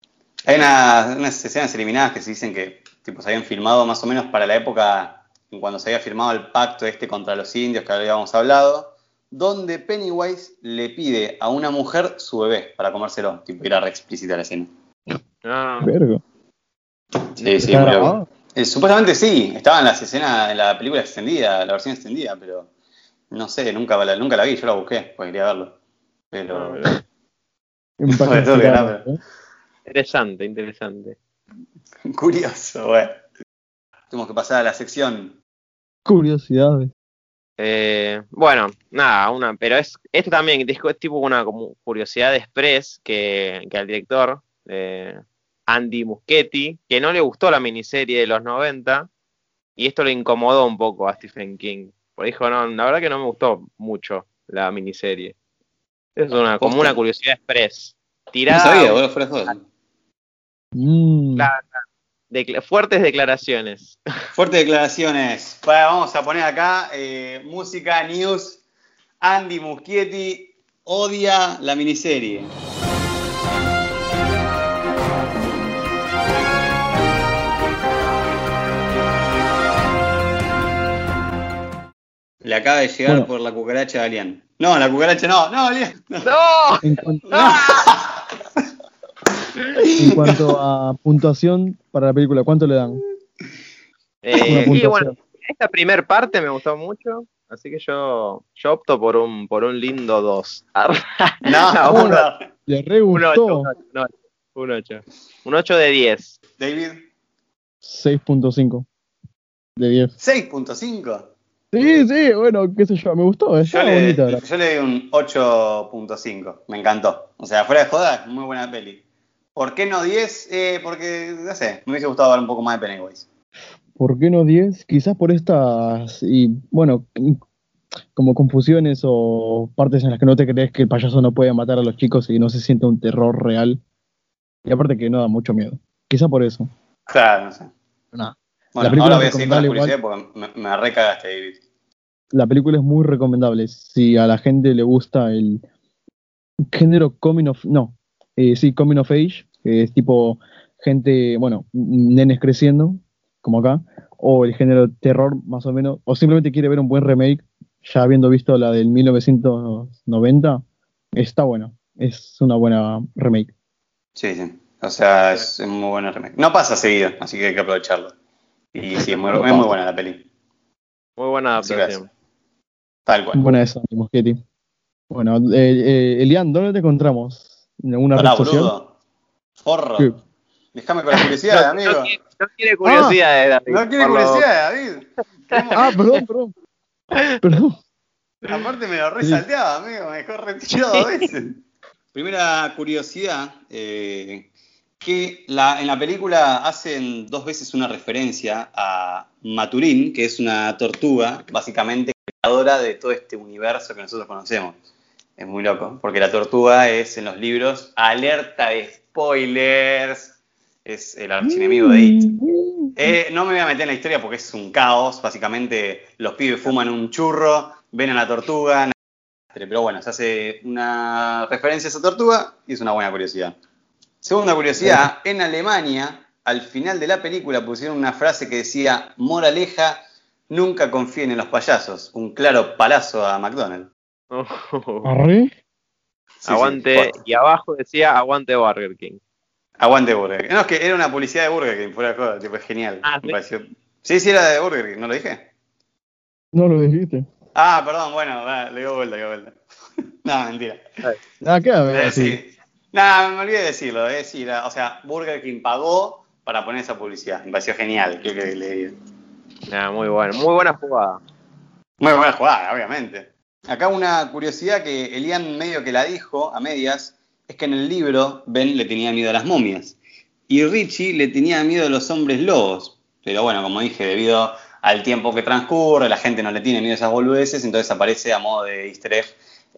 hay una- unas escenas eliminadas que se dicen que tipo, se habían filmado más o menos para la época en cuando se había firmado el pacto este contra los indios que habíamos hablado, donde Pennywise le pide a una mujer su bebé para comérselo, tipo era re explícita la escena. No, Vergo. Sí, sí, ¿Está muy loco. grabado? Eh, supuestamente sí, estaba en las escenas, en la película extendida, la versión extendida, pero no sé, nunca la, nunca la vi, yo la busqué, porque quería verlo. Pero (laughs) nada. ¿eh? interesante, interesante. curioso, güey. Tenemos que pasar a la sección. Curiosidades. Eh, bueno, nada, una, pero es esto también es tipo una como curiosidad express que, que al director eh, Andy Muschietti, que no le gustó la miniserie de los 90 y esto le incomodó un poco a Stephen King. Porque dijo, no, la verdad que no me gustó mucho la miniserie. Es una, como una curiosidad express. No Tirada sabía, boludo, fuera de joda. Mm. Fuertes declaraciones. Fuertes declaraciones. Bueno, vamos a poner acá eh, música, news. Andy Muschietti odia la miniserie. Le acaba de llegar Bueno. por la cucaracha de Alian. No, la cucaracha no, no, Alian. ¡No! (laughs) En, No. en cuanto a puntuación para la película, ¿cuánto le dan? Eh, y bueno, esta primer parte me gustó mucho, así que yo, yo opto por un, por un lindo 2. (laughs) No, un, (laughs) no. Le re un 8, gustó. un 8, un 8. Un 8 de 10. David, 6.5 de 10. 6.5. Sí, sí, bueno, qué sé yo, me gustó, Yo está le, bonita. la- yo le doy un 8.5. Me encantó. O sea, fuera de joda, muy buena peli. ¿Por qué no 10? Eh, porque, no sé, me hubiese gustado ver un poco más de Pennywise. ¿Por qué no 10? Quizás por estas, y bueno, como confusiones o partes en las que no te crees que el payaso no puede matar a los chicos y no se siente un terror real. Y aparte que no da mucho miedo. Quizás por eso. Claro, no sé. Nada. Bueno, película ahora voy a seguir con la recomendable curiosidad porque me, me recagaste, David. La película es muy recomendable. Si a la gente le gusta el género coming of, no, eh, sí, coming of age, que es tipo gente, bueno, nenes creciendo, como acá, o el género terror, más o menos, o simplemente quiere ver un buen remake, ya habiendo visto la del 1990, está bueno. Es una buena remake. Sí, sí. O sea, es un muy buen remake. No pasa seguido, así que hay que aprovecharlo. Y sí, es muy, es muy buena la peli. Muy buena adaptación. Tal cual. Buena esa, Moschetti. Bueno, eh, eh, Elian, ¿dónde te encontramos? ¿En alguna Pará, red social? boludo. Forro. ¿Qué? Déjame con la curiosidad, (laughs) No, amigo. no quiere, no quiere curiosidades, David, No quiere curiosidad, David. (laughs) Ah, perdón, perdón. Perdón. Aparte me lo resalteaba, amigo, me dejó retirado dos veces. Primera curiosidad, eh, que la- en la película hacen dos veces una referencia a Maturín, que es una tortuga, básicamente de todo este universo que nosotros conocemos. Es muy loco, porque la tortuga es en los libros alerta de spoilers, es el archienemigo de It. Eh, no me voy a meter en la historia porque es un caos. Básicamente, los pibes fuman un churro, ven a la tortuga. Pero bueno, se hace una referencia a esa tortuga y es una buena curiosidad. Segunda curiosidad: en Alemania, al final de la película pusieron una frase que decía: Moraleja, nunca confíen en los payasos. Un claro palazo a McDonald's. ¿Arre? Sí, aguante, sí. y abajo decía aguante Burger King. Aguante Burger King. No, es que era una publicidad de Burger King, fuera de joda, tipo, es genial. Ah, me ¿sí? pareció. Sí, sí, era de Burger King, ¿no lo dije? No lo dijiste. Ah, perdón, bueno, va, le doy vuelta, le doy vuelta. (laughs) no, mentira. Ah, ¿qué? A sí. No, me olvidé de decirlo, de decir, o sea, Burger King pagó para poner esa publicidad. Me pareció genial, creo que le diga. Muy bueno, muy buena jugada. Muy buena jugada, obviamente. Acá una curiosidad que Elian medio que la dijo a medias es que en el libro Ben le tenía miedo a las momias y Richie le tenía miedo a los hombres lobos. Pero bueno, como dije, debido al tiempo que transcurre, la gente no le tiene miedo a esas boludeces, entonces aparece a modo de easter egg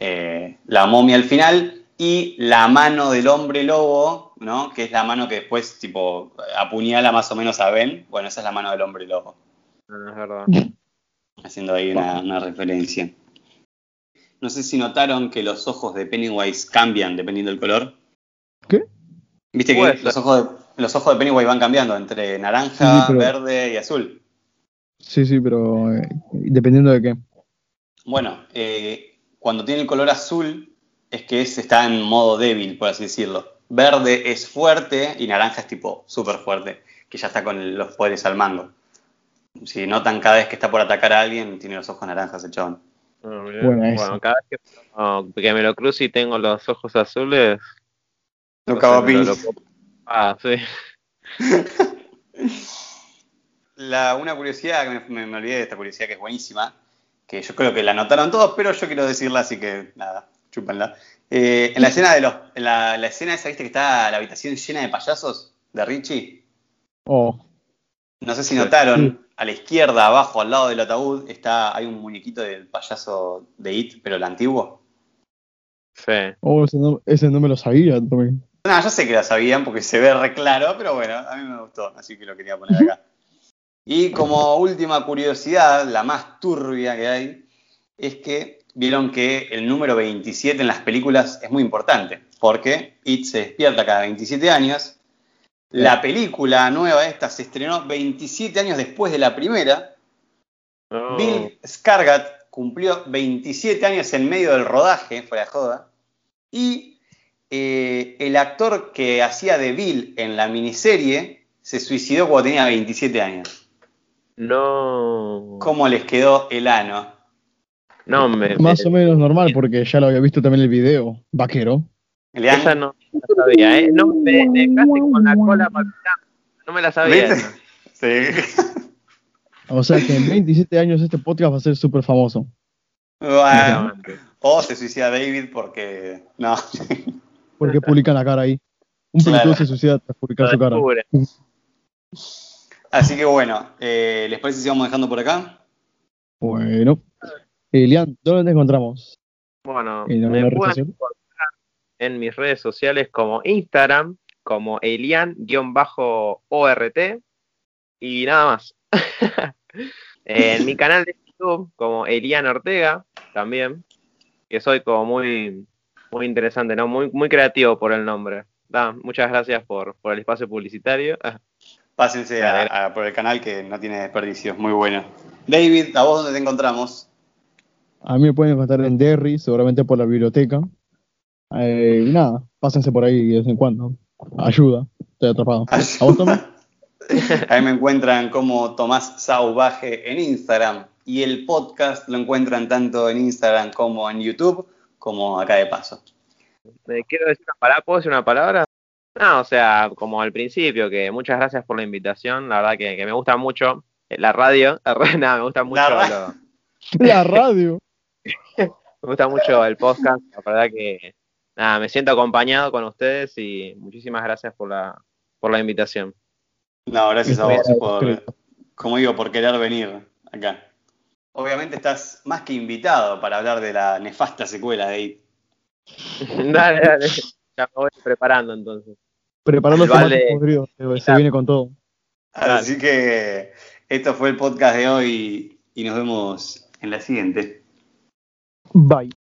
eh, la momia al final y la mano del hombre lobo, ¿no? Que es la mano que después, tipo, apuñala más o menos a Ben. Bueno, esa es la mano del hombre lobo No, no es verdad. (laughs) haciendo ahí una, una referencia. No sé si notaron que los ojos de Pennywise cambian dependiendo del color. ¿Qué? Viste que Puede los ojos, de, los ojos de Pennywise van cambiando entre naranja, Sí, pero- verde y azul. Sí, sí, pero eh, dependiendo de qué. Bueno, eh, cuando tiene el color azul es que es, está en modo débil, por así decirlo. Verde es fuerte y naranja es tipo súper fuerte, que ya está con los poderes al mango. Si notan cada vez que está por atacar a alguien, tiene los ojos naranjas el chabón. Mirá. Bueno, cada vez que, me lo cruce y tengo los ojos azules. No cago lo- lo Ah, sí. (laughs) La, una curiosidad, que me, me- me olvidé de esta curiosidad que es buenísima, que yo creo que la notaron todos, pero yo quiero decirla, así que nada, chúpenla. Eh, en la escena de los, en la, la escena esa, viste que está la habitación llena de payasos de Richie. Oh, No sé si Sí. A la izquierda, abajo, al lado del ataúd, está, hay un muñequito del payaso de It, pero el antiguo. Sí. oh ese, no, ese no me lo sabía también. No, yo sé que la sabían porque se ve re claro, pero bueno, a mí me gustó, así que lo quería poner acá. Y como última curiosidad, la más turbia que hay, es que vieron que el número 27 en las películas es muy importante, porque It se despierta cada 27 años. La película nueva esta se estrenó 27 años después de la primera. No. Bill Scargat cumplió 27 años en medio del rodaje, fuera de joda. Y eh, el actor que hacía de Bill en la miniserie se suicidó cuando tenía 27 años. No. ¿Cómo les quedó el ano? No, me. Más me- o menos normal, porque ya lo había visto también el video. Vaquero. Esa no la sabía, ¿eh? No, me dejaste con la cola palpitando. No me la sabía. ¿Viste? Sí. O sea que en 27 años este podcast va a ser súper famoso. Bueno, o se suicida David porque. No. Porque publican la cara ahí. Un Claro. pelotudo se suicida tras publicar su cara. Así que bueno, eh, ¿les parece si vamos dejando por acá? Bueno. Elian, ¿dónde te encontramos? Bueno, ¿En me pueden en mis redes sociales como Instagram, como Elian-ORT y nada más. (laughs) en mi canal de YouTube como Elian Ortega también, que soy como muy, muy interesante, ¿no? Muy, muy creativo por el nombre. Da, muchas gracias por, por el espacio publicitario. (laughs) Pásense a- a- por el canal que no tiene desperdicio, es muy bueno. David, ¿a vos dónde te encontramos? A mí me pueden encontrar en Derry, seguramente por la biblioteca. Eh, y nada, pásense por ahí de vez en cuando. Ayuda, estoy atrapado. ¿A vos? (laughs) Ahí me encuentran como Tomás Sauvaje en Instagram y el podcast lo encuentran tanto en Instagram como en YouTube, como acá de paso. Eh, quiero decir una palabra, ¿puedo decir una palabra? No, o sea, como al principio, que muchas gracias por la invitación, la verdad que, que me gusta mucho la radio, (laughs) nada, me gusta mucho La ra- lo- (laughs) La radio. me gusta mucho el podcast, la verdad que nada, me siento acompañado con ustedes y muchísimas gracias por la, por la invitación. No, gracias a vos por, como digo, por querer venir acá. Obviamente estás más que invitado para hablar de la nefasta secuela de It. (laughs) dale, dale, ya me voy preparando entonces. Preparar los Vale. se viene con todo. Así que esto fue el podcast de hoy y nos vemos en la siguiente. Bye.